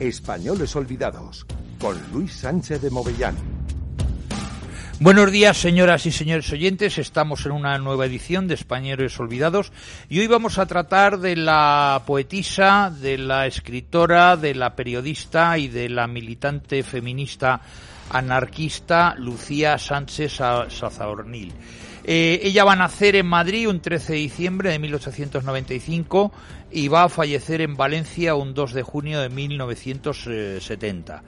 Españoles Olvidados, con Luis Sánchez de Movellán. Buenos días, señoras y señores oyentes. Estamos en una nueva edición de Españoles Olvidados y hoy vamos a tratar de la poetisa, de la escritora, de la periodista y de la militante feminista anarquista Lucía Sánchez Sazaornil. Eh, ella va a nacer en Madrid un 13 de diciembre de 1895 y va a fallecer en Valencia un 2 de junio de 1970.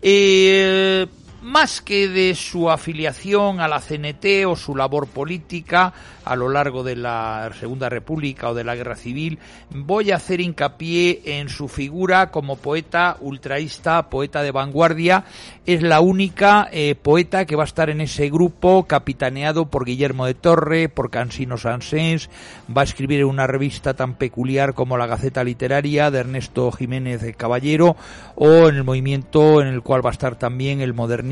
Eh, más que de su afiliación a la CNT o su labor política a lo largo de la Segunda República o de la Guerra Civil, voy a hacer hincapié en su figura como poeta ultraísta, poeta de vanguardia. Es la única eh, poeta que va a estar en ese grupo, capitaneado por Guillermo de Torre, por Cansino Sansens, va a escribir en una revista tan peculiar como la Gaceta Literaria de Ernesto Jiménez Caballero, o en el movimiento en el cual va a estar también el modernismo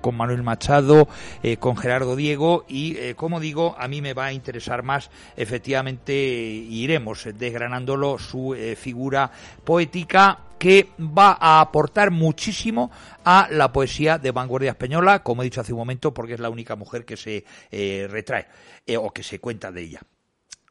con Manuel Machado, eh, con Gerardo Diego y, eh, como digo, a mí me va a interesar más, efectivamente, iremos desgranándolo, su eh, figura poética que va a aportar muchísimo a la poesía de vanguardia española, como he dicho hace un momento, porque es la única mujer que se retrae o que se cuenta de ella.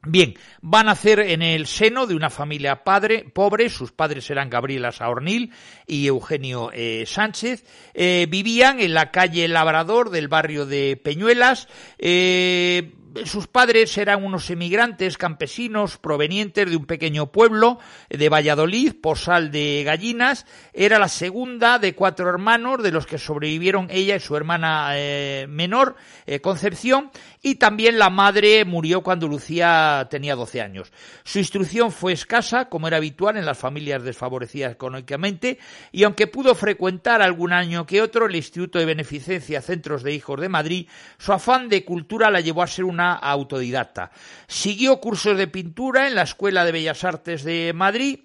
Bien, va a nacer en el seno de una familia padre, pobre, sus padres eran Gabriela Saornil y Eugenio eh, Sánchez, eh, vivían en la calle Labrador del barrio de Peñuelas, eh, sus padres eran unos emigrantes campesinos provenientes de un pequeño pueblo de Valladolid, Posal de Gallinas. Era la segunda de cuatro hermanos, de los que sobrevivieron ella y su hermana eh, menor, eh, Concepción, y también la madre murió cuando Lucía tenía 12 años. Su instrucción fue escasa, como era habitual en las familias desfavorecidas económicamente, y aunque pudo frecuentar algún año que otro el Instituto de Beneficencia Centros de Hijos de Madrid, su afán de cultura la llevó a ser una autodidacta. Siguió cursos de pintura en la Escuela de Bellas Artes de Madrid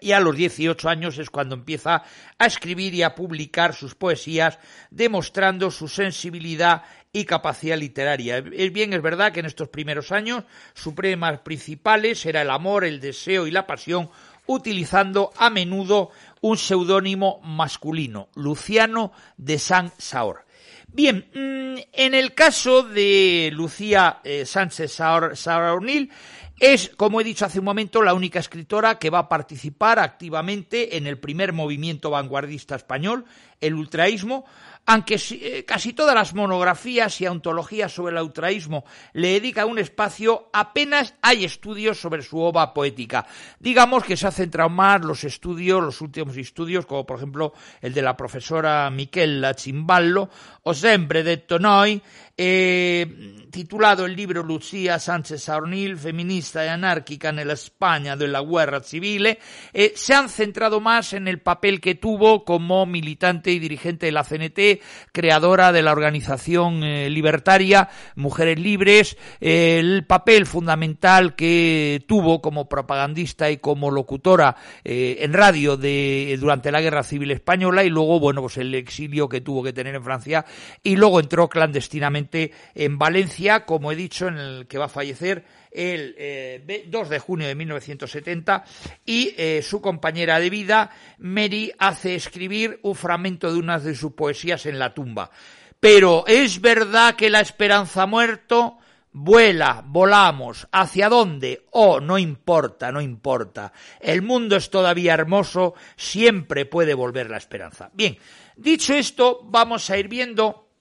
y a los 18 años es cuando empieza a escribir y a publicar sus poesías, demostrando su sensibilidad y capacidad literaria. Es bien, es verdad que en estos primeros años sus premas principales era el amor, el deseo y la pasión, utilizando a menudo un seudónimo masculino, Luciano de San Saor. Bien, mm, en el caso de Lucía eh, Sánchez Saornil, es, como he dicho hace un momento, la única escritora que va a participar activamente en el primer movimiento vanguardista español, el ultraísmo, aunque eh, casi todas las monografías y antologías sobre el ultraísmo le dedican un espacio, apenas hay estudios sobre su obra poética. Digamos que se ha centrado más los estudios, los últimos estudios, como por ejemplo el de la profesora Michela Chimballo, o Sempre de Tonoy, eh, titulado el libro Lucía Sánchez Saornil, feminista y anárquica en la España de la guerra civil, eh, se han centrado más en el papel que tuvo como militante y dirigente de la CNT, creadora de la organización eh, libertaria Mujeres Libres, el papel fundamental que tuvo como propagandista y como locutora en radio de, durante la guerra civil española y luego, bueno, pues el exilio que tuvo que tener en Francia y luego entró clandestinamente en Valencia, como he dicho, en el que va a fallecer el 2 eh, de junio de 1970 y eh, su compañera de vida, Mary, hace escribir un fragmento de una de sus poesías en la tumba. Pero es verdad que la esperanza muerto, Vuela, volamos, ¿hacia dónde? Oh, no importa, no importa. El mundo es todavía hermoso, siempre puede volver la esperanza. Bien, dicho esto, vamos a ir viendo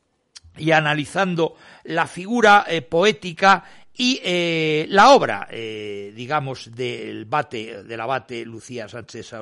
y analizando la figura eh, poética y eh, la obra, eh, digamos, del bate, del abate Lucía Sánchez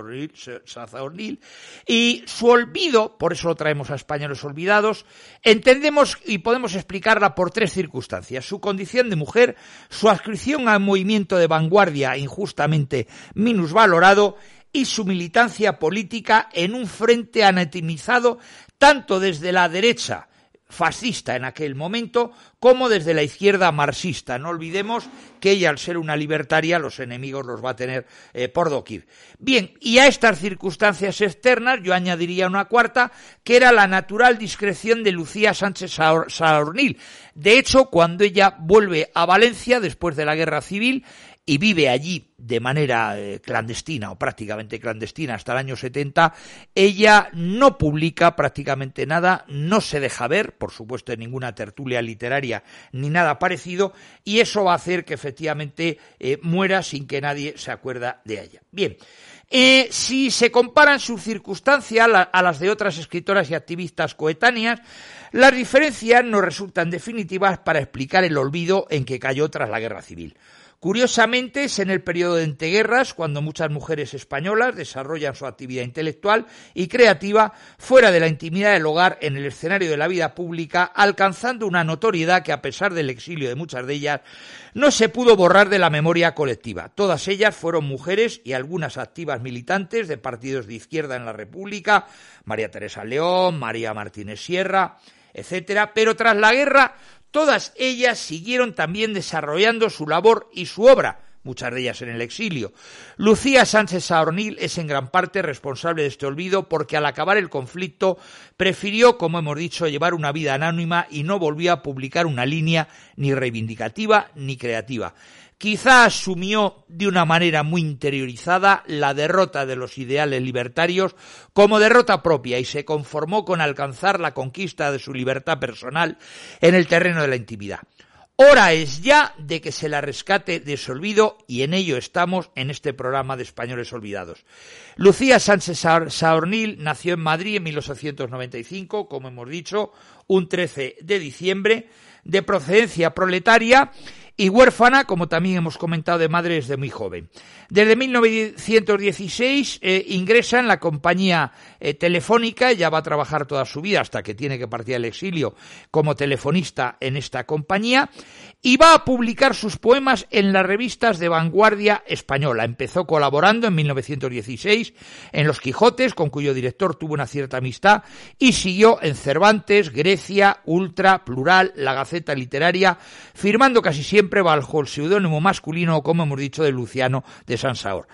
Sazaornil, y su olvido, por eso lo traemos a Españoles Olvidados, entendemos y podemos explicarla por tres circunstancias. Su condición de mujer, su adscripción al movimiento de vanguardia injustamente minusvalorado, y su militancia política en un frente anatomizado tanto desde la derecha fascista en aquel momento como desde la izquierda marxista. No olvidemos que ella, al ser una libertaria, los enemigos los va a tener eh, por doquier. Bien, y a estas circunstancias externas yo añadiría una cuarta, que era la natural discreción de Lucía Sánchez Saornil. De hecho, cuando ella vuelve a Valencia después de la guerra civil, y vive allí de manera eh, clandestina o prácticamente clandestina hasta el año 70, ella no publica prácticamente nada, no se deja ver, por supuesto en ninguna tertulia literaria ni nada parecido, y eso va a hacer que efectivamente eh, muera sin que nadie se acuerda de ella. Bien, eh, si se comparan sus circunstancias a las de otras escritoras y activistas coetáneas, las diferencias no resultan definitivas para explicar el olvido en que cayó tras la guerra civil. Curiosamente, es en el periodo de entreguerras cuando muchas mujeres españolas desarrollan su actividad intelectual y creativa fuera de la intimidad del hogar en el escenario de la vida pública, alcanzando una notoriedad que, a pesar del exilio de muchas de ellas, no se pudo borrar de la memoria colectiva. Todas ellas fueron mujeres y algunas activas militantes de partidos de izquierda en la República, María Teresa León, María Martínez Sierra, etcétera, pero tras la guerra Todas ellas siguieron también desarrollando su labor y su obra, muchas de ellas en el exilio. Lucía Sánchez Saornil es en gran parte responsable de este olvido porque al acabar el conflicto prefirió, como hemos dicho, llevar una vida anónima y no volvió a publicar una línea ni reivindicativa ni creativa. Quizá asumió de una manera muy interiorizada la derrota de los ideales libertarios como derrota propia y se conformó con alcanzar la conquista de su libertad personal en el terreno de la intimidad. Hora es ya de que se la rescate de su olvido y en ello estamos en este programa de Españoles Olvidados. Lucía Sánchez Saornil nació en Madrid en 1895, como hemos dicho, un 13 de diciembre, de procedencia proletaria y huérfana, como también hemos comentado, de madre desde muy joven. Desde 1916 eh, ingresa en la compañía eh, telefónica, ya va a trabajar toda su vida hasta que tiene que partir al exilio como telefonista en esta compañía y va a publicar sus poemas en las revistas de vanguardia española. Empezó colaborando en 1916 en Los Quijotes, con cuyo director tuvo una cierta amistad, y siguió en Cervantes, Grecia, Ultra, Plural, La Gaceta Literaria, firmando casi siempre bajo el seudónimo masculino, como hemos dicho, de Luciano de Sansaor.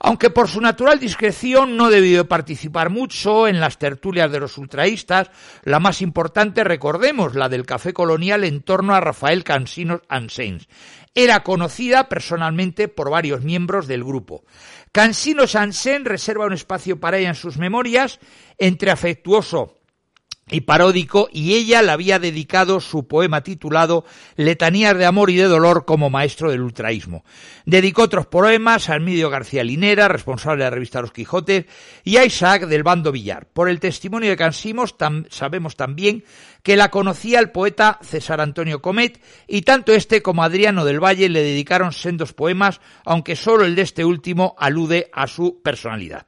Aunque por su natural discreción no debió participar mucho en las tertulias de los ultraístas, la más importante, recordemos, la del café colonial en torno a Rafael Cansinos Ansens. Era conocida personalmente por varios miembros del grupo. Cansinos Ansens reserva un espacio para ella en sus memorias, entre afectuoso y paródico, y ella le había dedicado su poema titulado Letanías de amor y de dolor como maestro del ultraísmo. Dedicó otros poemas a Almidio García Linera, responsable de la revista Los Quijotes, y a Isaac del Bando Villar. Por el testimonio de Cansimos sabemos también que la conocía el poeta César Antonio Comet, y tanto este como Adriano del Valle le dedicaron sendos poemas, aunque solo el de este último alude a su personalidad.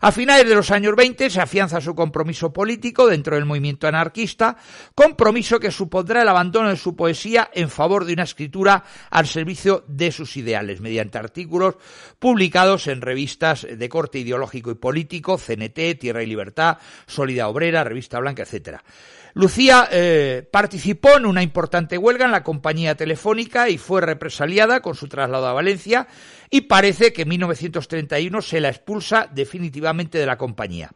A finales de los años 20 se afianza su compromiso político dentro del movimiento anarquista, compromiso que supondrá el abandono de su poesía en favor de una escritura al servicio de sus ideales, mediante artículos publicados en revistas de corte ideológico y político, CNT, Tierra y Libertad, Sólida Obrera, Revista Blanca, etcétera. Lucía eh, participó en una importante huelga en la compañía telefónica y fue represaliada con su traslado a Valencia y parece que en 1931 se la expulsa definitivamente de la compañía.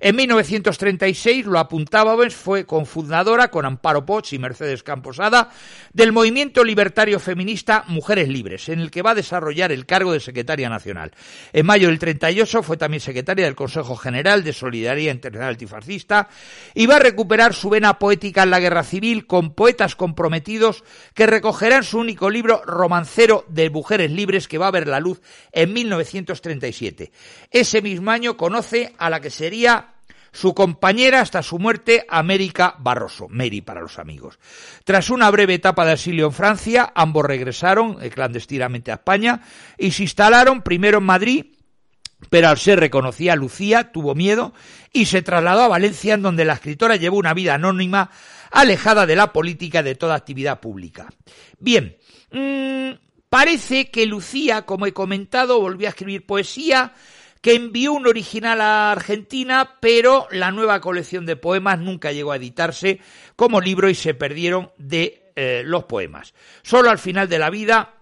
En 1936, lo apuntábamos, fue cofundadora con Amparo Poch y Mercedes Camposada del movimiento libertario feminista Mujeres Libres, en el que va a desarrollar el cargo de secretaria nacional. En mayo del 38 fue también secretaria del Consejo General de Solidaridad Internacional Antifascista y va a recuperar su vena poética en la guerra civil con poetas comprometidos que recogerán su único libro romancero de Mujeres Libres que va a ver la luz en 1937. Ese mismo año conoce a la que sería su compañera hasta su muerte, América Barroso, Mary para los amigos. Tras una breve etapa de exilio en Francia, ambos regresaron eh, clandestinamente a España y se instalaron primero en Madrid, pero al ser reconocida Lucía tuvo miedo y se trasladó a Valencia, en donde la escritora llevó una vida anónima, alejada de la política y de toda actividad pública. Bien, mmm, parece que Lucía, como he comentado, volvió a escribir poesía, que envió un original a Argentina, pero la nueva colección de poemas nunca llegó a editarse como libro y se perdieron de eh, los poemas. Solo al final de la vida,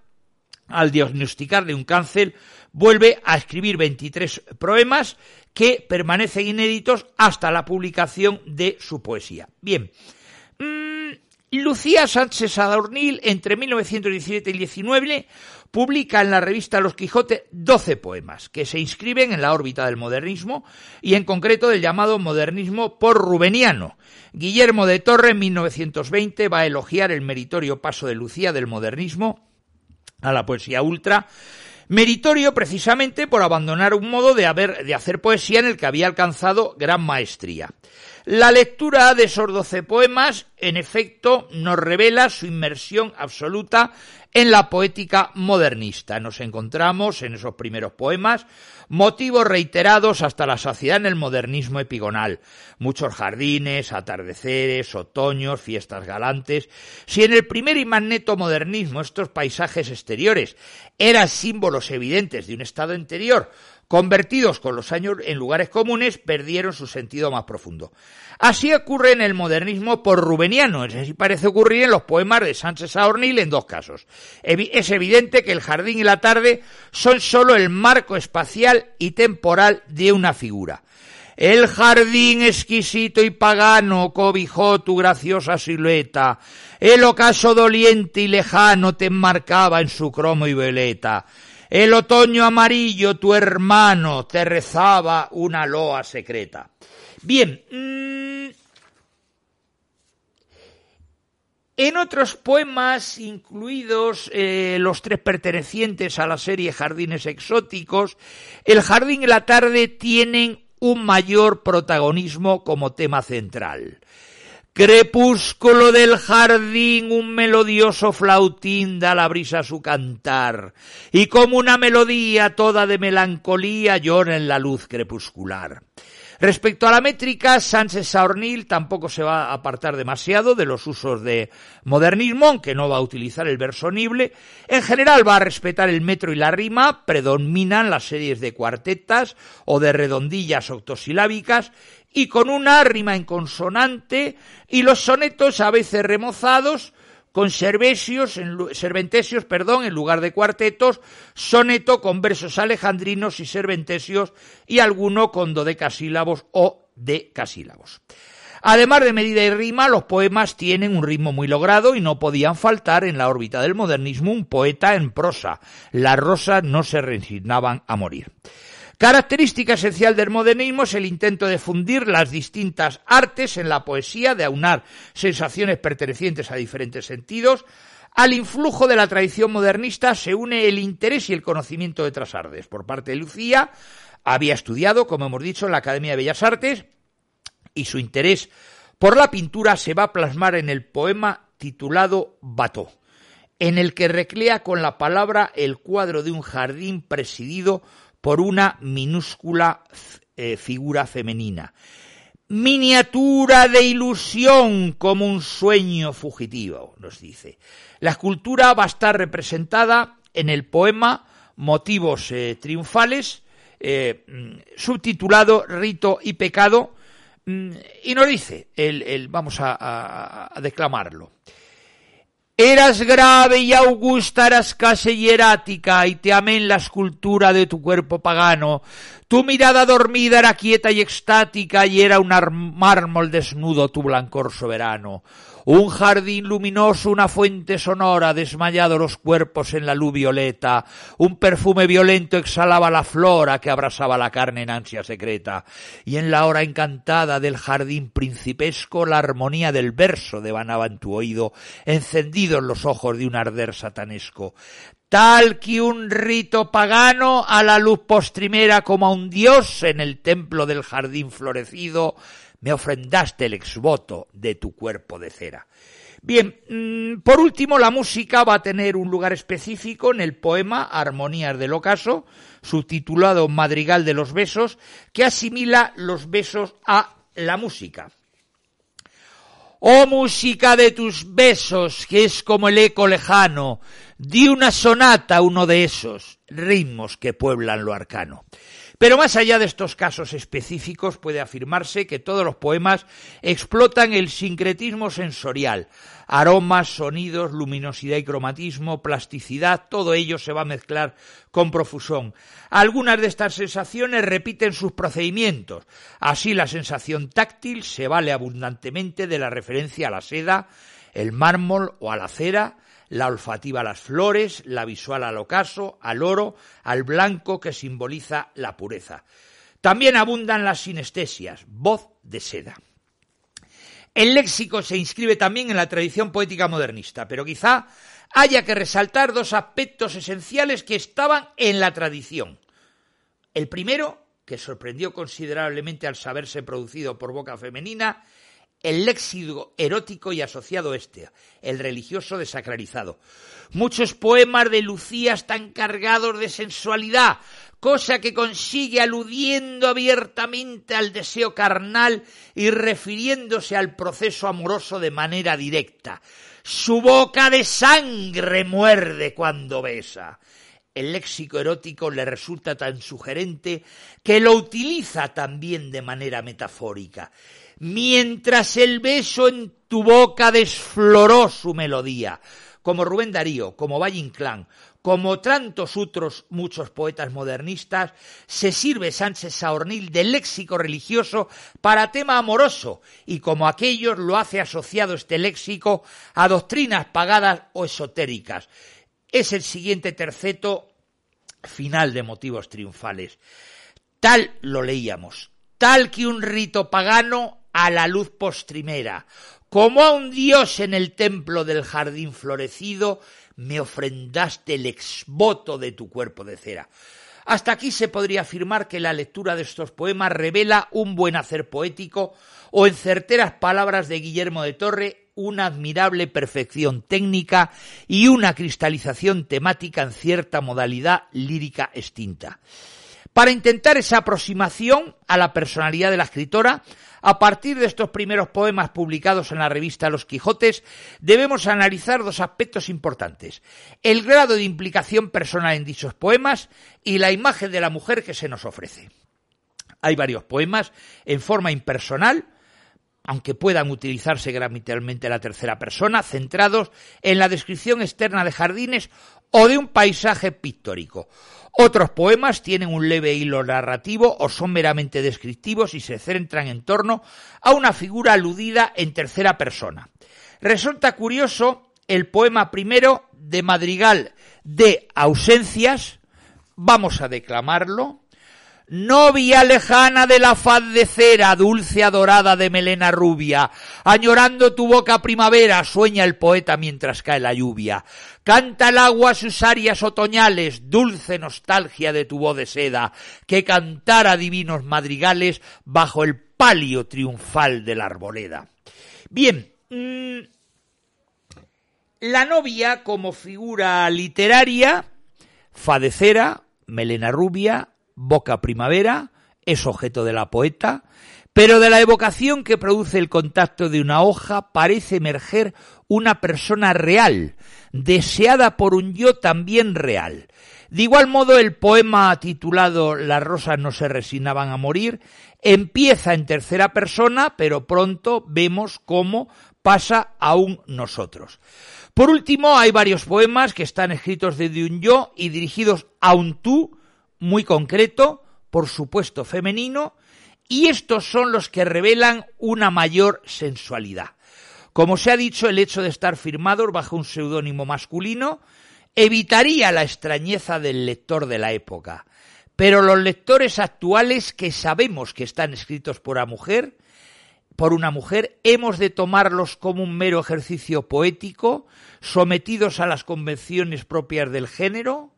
al diagnosticarle un cáncer, vuelve a escribir 23 poemas que permanecen inéditos hasta la publicación de su poesía. Bien, Lucía Sánchez Adornil, entre 1917 y 19, publica en la revista Los Quijotes 12 poemas que se inscriben en la órbita del modernismo y en concreto del llamado modernismo por Rubeniano. Guillermo de Torre en 1920 va a elogiar el meritorio paso de Lucía del modernismo a la poesía ultra meritorio precisamente por abandonar un modo de, haber, de hacer poesía en el que había alcanzado gran maestría. La lectura de esos doce poemas, en efecto, nos revela su inmersión absoluta en la poética modernista. Nos encontramos en esos primeros poemas motivos reiterados hasta la saciedad en el modernismo epigonal. Muchos jardines, atardeceres, otoños, fiestas galantes. Si en el primer y más neto modernismo estos paisajes exteriores eran símbolos evidentes de un estado interior, convertidos con los años en lugares comunes, perdieron su sentido más profundo. Así ocurre en el modernismo por rubeniano, es parece ocurrir en los poemas de Sánchez Aornil en dos casos. Es evidente que el jardín y la tarde son sólo el marco espacial y temporal de una figura. El jardín exquisito y pagano cobijó tu graciosa silueta. El ocaso doliente y lejano te enmarcaba en su cromo y veleta. El otoño amarillo, tu hermano, te rezaba una loa secreta. Bien, mmm, en otros poemas, incluidos eh, los tres pertenecientes a la serie Jardines Exóticos, el jardín y la tarde tienen un mayor protagonismo como tema central. Crepúsculo del jardín, un melodioso flautín da la brisa su cantar, y como una melodía toda de melancolía llora en la luz crepuscular. Respecto a la métrica, Sánchez Saornil tampoco se va a apartar demasiado de los usos de modernismo, aunque no va a utilizar el versonible. En general va a respetar el metro y la rima, predominan las series de cuartetas o de redondillas octosilábicas y con una rima en consonante y los sonetos a veces remozados con servesios, en, serventesios, perdón, en lugar de cuartetos, soneto con versos alejandrinos y serventesios y alguno con dodecasílabos o decasílabos. Además de medida y rima, los poemas tienen un ritmo muy logrado y no podían faltar en la órbita del modernismo un poeta en prosa. Las rosas no se resignaban a morir. Característica esencial del modernismo es el intento de fundir las distintas artes en la poesía, de aunar sensaciones pertenecientes a diferentes sentidos. Al influjo de la tradición modernista se une el interés y el conocimiento de otras artes. Por parte de Lucía, había estudiado, como hemos dicho, en la Academia de Bellas Artes y su interés por la pintura se va a plasmar en el poema titulado Bató, en el que recrea con la palabra el cuadro de un jardín presidido por una minúscula eh, figura femenina. Miniatura de ilusión como un sueño fugitivo, nos dice. La escultura va a estar representada en el poema Motivos eh, Triunfales, eh, subtitulado Rito y Pecado, mm, y nos dice, el, vamos a declamarlo. Eras grave y augusta, eras casi hierática, y te amé en la escultura de tu cuerpo pagano. Tu mirada dormida era quieta y extática, y era un mármol desnudo tu blancor soberano. Un jardín luminoso, una fuente sonora, desmayado los cuerpos en la luz violeta. Un perfume violento exhalaba la flora que abrasaba la carne en ansia secreta. Y en la hora encantada del jardín principesco, la armonía del verso devanaba en tu oído, encendidos los ojos de un arder satanesco tal que un rito pagano a la luz postrimera como a un dios en el templo del jardín florecido, me ofrendaste el exvoto de tu cuerpo de cera. Bien, mm, por último, la música va a tener un lugar específico en el poema Armonías del Ocaso, subtitulado Madrigal de los Besos, que asimila los besos a la música. Oh música de tus besos, que es como el eco lejano, di una sonata uno de esos ritmos que pueblan lo arcano. Pero más allá de estos casos específicos puede afirmarse que todos los poemas explotan el sincretismo sensorial, aromas, sonidos, luminosidad y cromatismo, plasticidad, todo ello se va a mezclar con profusón. Algunas de estas sensaciones repiten sus procedimientos, así la sensación táctil se vale abundantemente de la referencia a la seda, el mármol o a la cera, la olfativa a las flores, la visual al ocaso, al oro, al blanco que simboliza la pureza. También abundan las sinestesias, voz de seda. El léxico se inscribe también en la tradición poética modernista, pero quizá haya que resaltar dos aspectos esenciales que estaban en la tradición. El primero, que sorprendió considerablemente al saberse producido por boca femenina, el léxico erótico y asociado este, el religioso desacralizado. Muchos poemas de Lucía están cargados de sensualidad, cosa que consigue aludiendo abiertamente al deseo carnal y refiriéndose al proceso amoroso de manera directa. Su boca de sangre muerde cuando besa. El léxico erótico le resulta tan sugerente que lo utiliza también de manera metafórica mientras el beso en tu boca desfloró su melodía, como Rubén Darío, como Valle Inclán, como tantos otros muchos poetas modernistas, se sirve Sánchez Saornil del léxico religioso para tema amoroso, y como aquellos lo hace asociado este léxico a doctrinas pagadas o esotéricas. Es el siguiente terceto final de motivos triunfales. Tal lo leíamos, tal que un rito pagano a la luz postrimera, como a un dios en el templo del jardín florecido, me ofrendaste el exvoto de tu cuerpo de cera. Hasta aquí se podría afirmar que la lectura de estos poemas revela un buen hacer poético o en certeras palabras de Guillermo de Torre una admirable perfección técnica y una cristalización temática en cierta modalidad lírica extinta. Para intentar esa aproximación a la personalidad de la escritora, a partir de estos primeros poemas publicados en la revista Los Quijotes, debemos analizar dos aspectos importantes. El grado de implicación personal en dichos poemas y la imagen de la mujer que se nos ofrece. Hay varios poemas en forma impersonal, aunque puedan utilizarse gramaticalmente la tercera persona, centrados en la descripción externa de jardines o de un paisaje pictórico. Otros poemas tienen un leve hilo narrativo o son meramente descriptivos y se centran en torno a una figura aludida en tercera persona. Resulta curioso el poema primero de Madrigal de Ausencias, vamos a declamarlo, novia lejana de la faz de cera, dulce adorada de melena rubia, añorando tu boca primavera, sueña el poeta mientras cae la lluvia. Canta el agua sus arias otoñales, dulce nostalgia de tu voz de seda, que cantara divinos madrigales bajo el palio triunfal de la arboleda. Bien, mm, la novia como figura literaria, fadecera, melena rubia, boca primavera, es objeto de la poeta, pero de la evocación que produce el contacto de una hoja parece emerger una persona real, deseada por un yo también real. De igual modo, el poema titulado Las rosas no se resignaban a morir empieza en tercera persona, pero pronto vemos cómo pasa a un nosotros. Por último, hay varios poemas que están escritos desde un yo y dirigidos a un tú, muy concreto, por supuesto femenino, y estos son los que revelan una mayor sensualidad. Como se ha dicho, el hecho de estar firmados bajo un seudónimo masculino evitaría la extrañeza del lector de la época. Pero los lectores actuales que sabemos que están escritos por una mujer, por una mujer, hemos de tomarlos como un mero ejercicio poético, sometidos a las convenciones propias del género,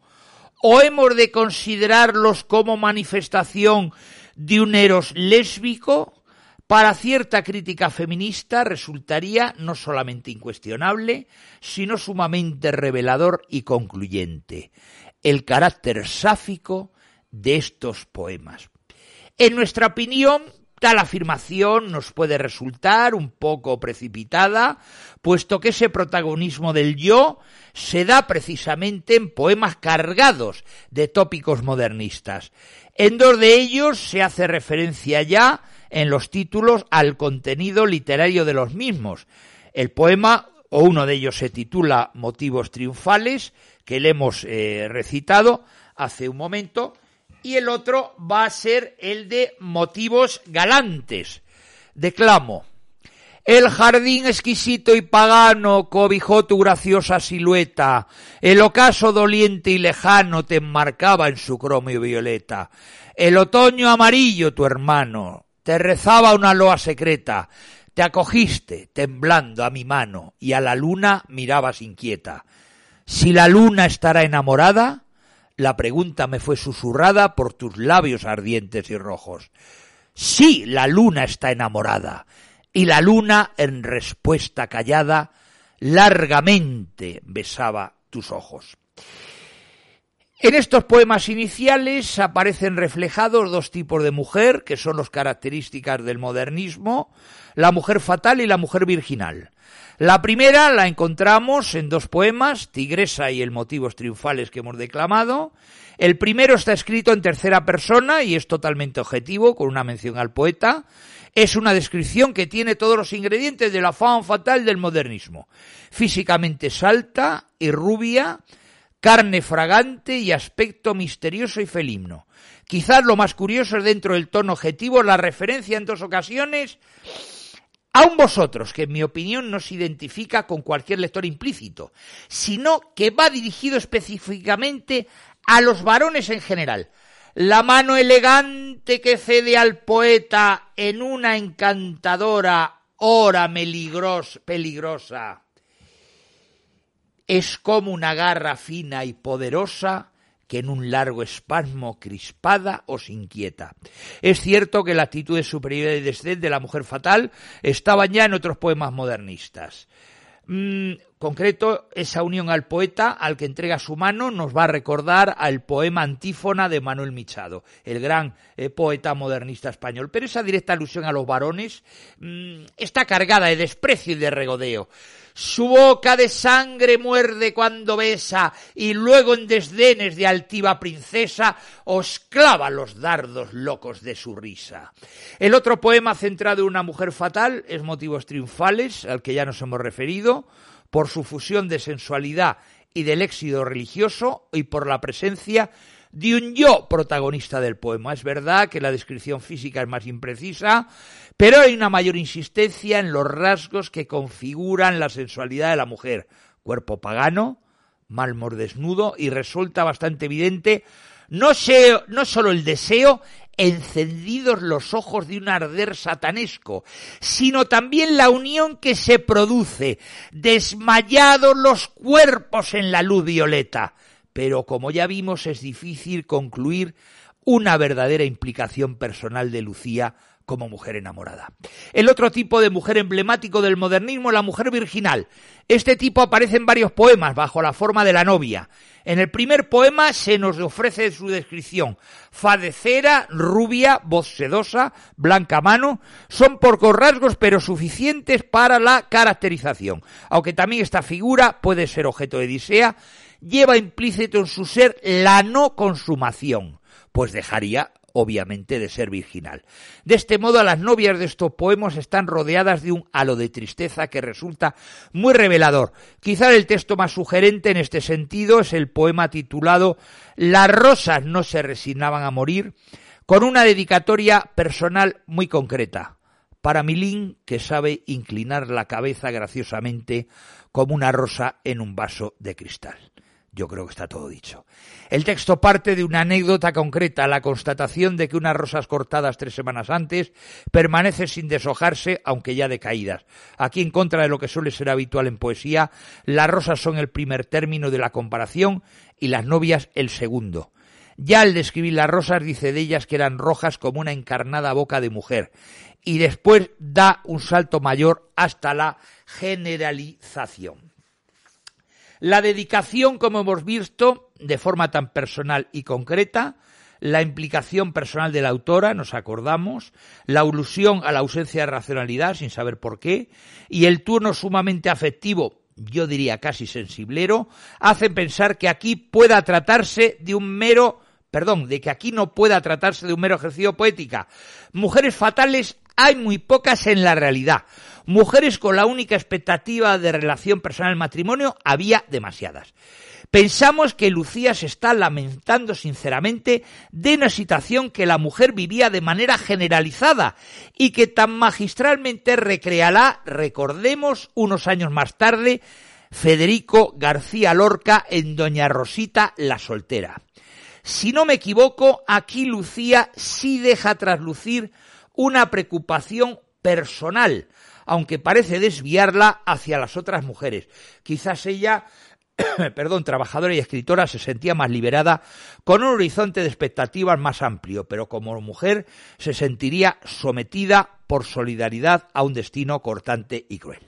o hemos de considerarlos como manifestación de un eros lésbico, para cierta crítica feminista resultaría no solamente incuestionable, sino sumamente revelador y concluyente el carácter sáfico de estos poemas. En nuestra opinión, tal afirmación nos puede resultar un poco precipitada, puesto que ese protagonismo del yo se da precisamente en poemas cargados de tópicos modernistas. En dos de ellos se hace referencia ya en los títulos al contenido literario de los mismos. El poema, o uno de ellos se titula Motivos Triunfales, que le hemos eh, recitado hace un momento, y el otro va a ser el de Motivos Galantes. Declamo. El jardín exquisito y pagano cobijó tu graciosa silueta, el ocaso doliente y lejano te enmarcaba en su cromio violeta. El otoño amarillo, tu hermano, te rezaba una loa secreta, te acogiste, temblando a mi mano, y a la luna mirabas inquieta. Si la luna estará enamorada, la pregunta me fue susurrada por tus labios ardientes y rojos. Sí, la luna está enamorada, y la luna, en respuesta callada, largamente besaba tus ojos. En estos poemas iniciales aparecen reflejados dos tipos de mujer, que son las características del modernismo, la mujer fatal y la mujer virginal. La primera la encontramos en dos poemas, Tigresa y el motivos triunfales que hemos declamado. El primero está escrito en tercera persona y es totalmente objetivo, con una mención al poeta. Es una descripción que tiene todos los ingredientes de la fama fatal del modernismo. Físicamente salta y rubia, carne fragante y aspecto misterioso y felino. Quizás lo más curioso es dentro del tono objetivo la referencia en dos ocasiones a un vosotros, que en mi opinión no se identifica con cualquier lector implícito, sino que va dirigido específicamente a los varones en general. La mano elegante que cede al poeta en una encantadora hora peligrosa es como una garra fina y poderosa que en un largo espasmo crispada os inquieta. Es cierto que la actitud de superioridad y desdén de la mujer fatal estaban ya en otros poemas modernistas. Mm, concreto, esa unión al poeta al que entrega su mano nos va a recordar al poema Antífona de Manuel Michado, el gran eh, poeta modernista español. Pero esa directa alusión a los varones mm, está cargada de desprecio y de regodeo. Su boca de sangre muerde cuando besa y luego en desdenes de altiva princesa os clava los dardos locos de su risa. El otro poema centrado en una mujer fatal es Motivos Triunfales, al que ya nos hemos referido, por su fusión de sensualidad y del éxito religioso y por la presencia de un yo protagonista del poema. Es verdad que la descripción física es más imprecisa, pero hay una mayor insistencia en los rasgos que configuran la sensualidad de la mujer. Cuerpo pagano, malmor desnudo y resulta bastante evidente no, no solo el deseo, encendidos los ojos de un arder satanesco, sino también la unión que se produce, desmayados los cuerpos en la luz violeta. Pero como ya vimos es difícil concluir una verdadera implicación personal de Lucía como mujer enamorada. El otro tipo de mujer emblemático del modernismo es la mujer virginal. Este tipo aparece en varios poemas bajo la forma de la novia. En el primer poema se nos ofrece su descripción. Fadecera, rubia, voz sedosa, blanca mano, son pocos rasgos pero suficientes para la caracterización. Aunque también esta figura puede ser objeto de Odisea, lleva implícito en su ser la no consumación, pues dejaría obviamente de ser virginal. De este modo, las novias de estos poemas están rodeadas de un halo de tristeza que resulta muy revelador. Quizá el texto más sugerente en este sentido es el poema titulado Las rosas no se resignaban a morir, con una dedicatoria personal muy concreta. para Milín, que sabe inclinar la cabeza graciosamente como una rosa en un vaso de cristal. Yo creo que está todo dicho. El texto parte de una anécdota concreta, la constatación de que unas rosas cortadas tres semanas antes permanecen sin deshojarse, aunque ya decaídas. Aquí, en contra de lo que suele ser habitual en poesía, las rosas son el primer término de la comparación y las novias el segundo. Ya al describir las rosas dice de ellas que eran rojas como una encarnada boca de mujer, y después da un salto mayor hasta la generalización. La dedicación, como hemos visto, de forma tan personal y concreta, la implicación personal de la autora, nos acordamos, la alusión a la ausencia de racionalidad sin saber por qué, y el turno sumamente afectivo, yo diría casi sensiblero, hacen pensar que aquí pueda tratarse de un mero, perdón, de que aquí no pueda tratarse de un mero ejercicio poética. Mujeres fatales hay muy pocas en la realidad. Mujeres con la única expectativa de relación personal matrimonio había demasiadas. Pensamos que Lucía se está lamentando sinceramente de una situación que la mujer vivía de manera generalizada y que tan magistralmente recreará, recordemos, unos años más tarde, Federico García Lorca en Doña Rosita la soltera. Si no me equivoco, aquí Lucía sí deja traslucir una preocupación personal, aunque parece desviarla hacia las otras mujeres. Quizás ella perdón, trabajadora y escritora se sentía más liberada con un horizonte de expectativas más amplio, pero como mujer se sentiría sometida por solidaridad a un destino cortante y cruel.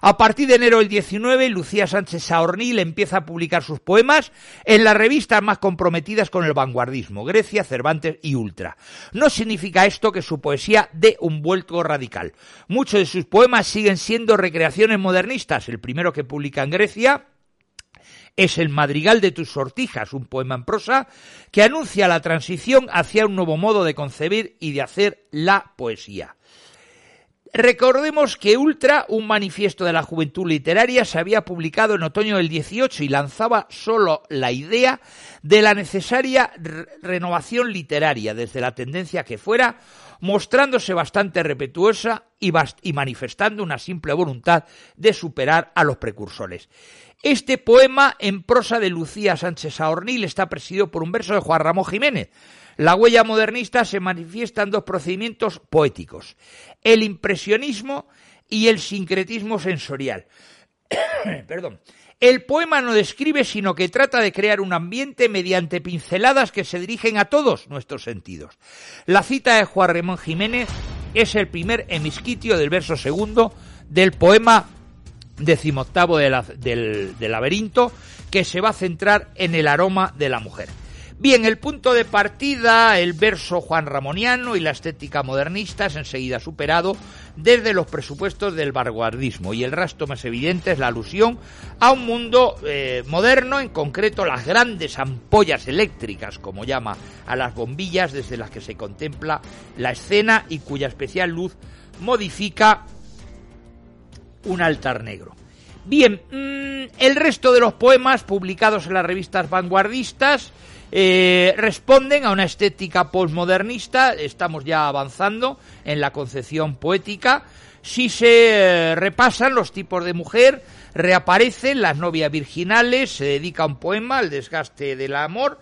A partir de enero del 19, Lucía Sánchez Saornil empieza a publicar sus poemas en las revistas más comprometidas con el vanguardismo, Grecia, Cervantes y Ultra. No significa esto que su poesía dé un vuelco radical. Muchos de sus poemas siguen siendo recreaciones modernistas. El primero que publica en Grecia, es el Madrigal de tus sortijas, un poema en prosa que anuncia la transición hacia un nuevo modo de concebir y de hacer la poesía. Recordemos que Ultra, un manifiesto de la juventud literaria, se había publicado en otoño del 18 y lanzaba solo la idea de la necesaria renovación literaria, desde la tendencia que fuera, mostrándose bastante respetuosa y, y manifestando una simple voluntad de superar a los precursores. Este poema en prosa de Lucía Sánchez Saornil está presidido por un verso de Juan Ramón Jiménez. La huella modernista se manifiesta en dos procedimientos poéticos, el impresionismo y el sincretismo sensorial. Perdón. El poema no describe, sino que trata de crear un ambiente mediante pinceladas que se dirigen a todos nuestros sentidos. La cita de Juan Ramón Jiménez es el primer hemisquitio del verso segundo del poema decimoctavo del, del laberinto, que se va a centrar en el aroma de la mujer. Bien, el punto de partida, el verso juan ramoniano y la estética modernista es enseguida superado desde los presupuestos del vanguardismo y el rastro más evidente es la alusión a un mundo eh, moderno, en concreto las grandes ampollas eléctricas, como llama a las bombillas desde las que se contempla la escena y cuya especial luz modifica un altar negro. Bien, mm, el resto de los poemas publicados en las revistas vanguardistas eh, responden a una estética postmodernista, estamos ya avanzando en la concepción poética. Si se eh, repasan los tipos de mujer, reaparecen las novias virginales, se dedica un poema al desgaste del amor.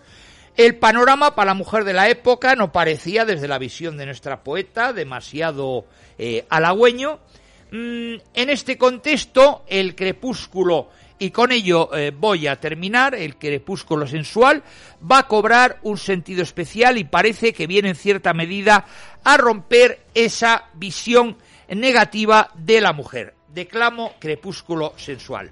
El panorama para la mujer de la época no parecía, desde la visión de nuestra poeta, demasiado eh, halagüeño. Mm, en este contexto, el crepúsculo, y con ello eh, voy a terminar, el crepúsculo sensual va a cobrar un sentido especial y parece que viene en cierta medida a romper esa visión negativa de la mujer. Declamo crepúsculo sensual.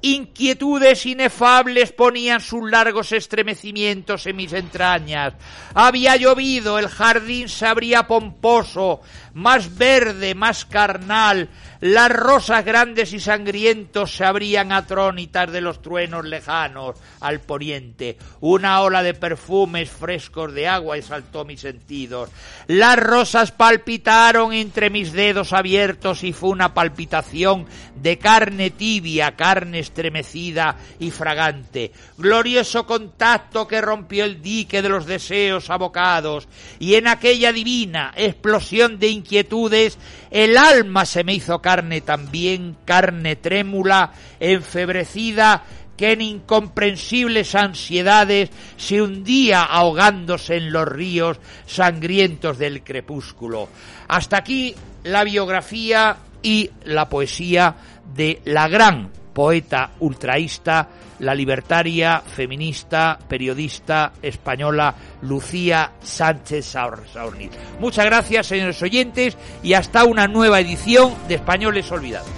Inquietudes inefables ponían sus largos estremecimientos en mis entrañas. Había llovido, el jardín se abría pomposo, más verde, más carnal, las rosas grandes y sangrientos se abrían atrónitas de los truenos lejanos al poniente. Una ola de perfumes frescos de agua exaltó mis sentidos. Las rosas palpitaron entre mis dedos abiertos y fue una palpitación de carne tibia, carne estremecida y fragante, glorioso contacto que rompió el dique de los deseos abocados, y en aquella divina explosión de inquietudes el alma se me hizo carne también, carne trémula, enfebrecida, que en incomprensibles ansiedades se hundía ahogándose en los ríos sangrientos del crepúsculo. Hasta aquí la biografía y la poesía de la gran poeta ultraísta, la libertaria, feminista, periodista española Lucía Sánchez Saornit. Muchas gracias, señores oyentes, y hasta una nueva edición de Españoles Olvidados.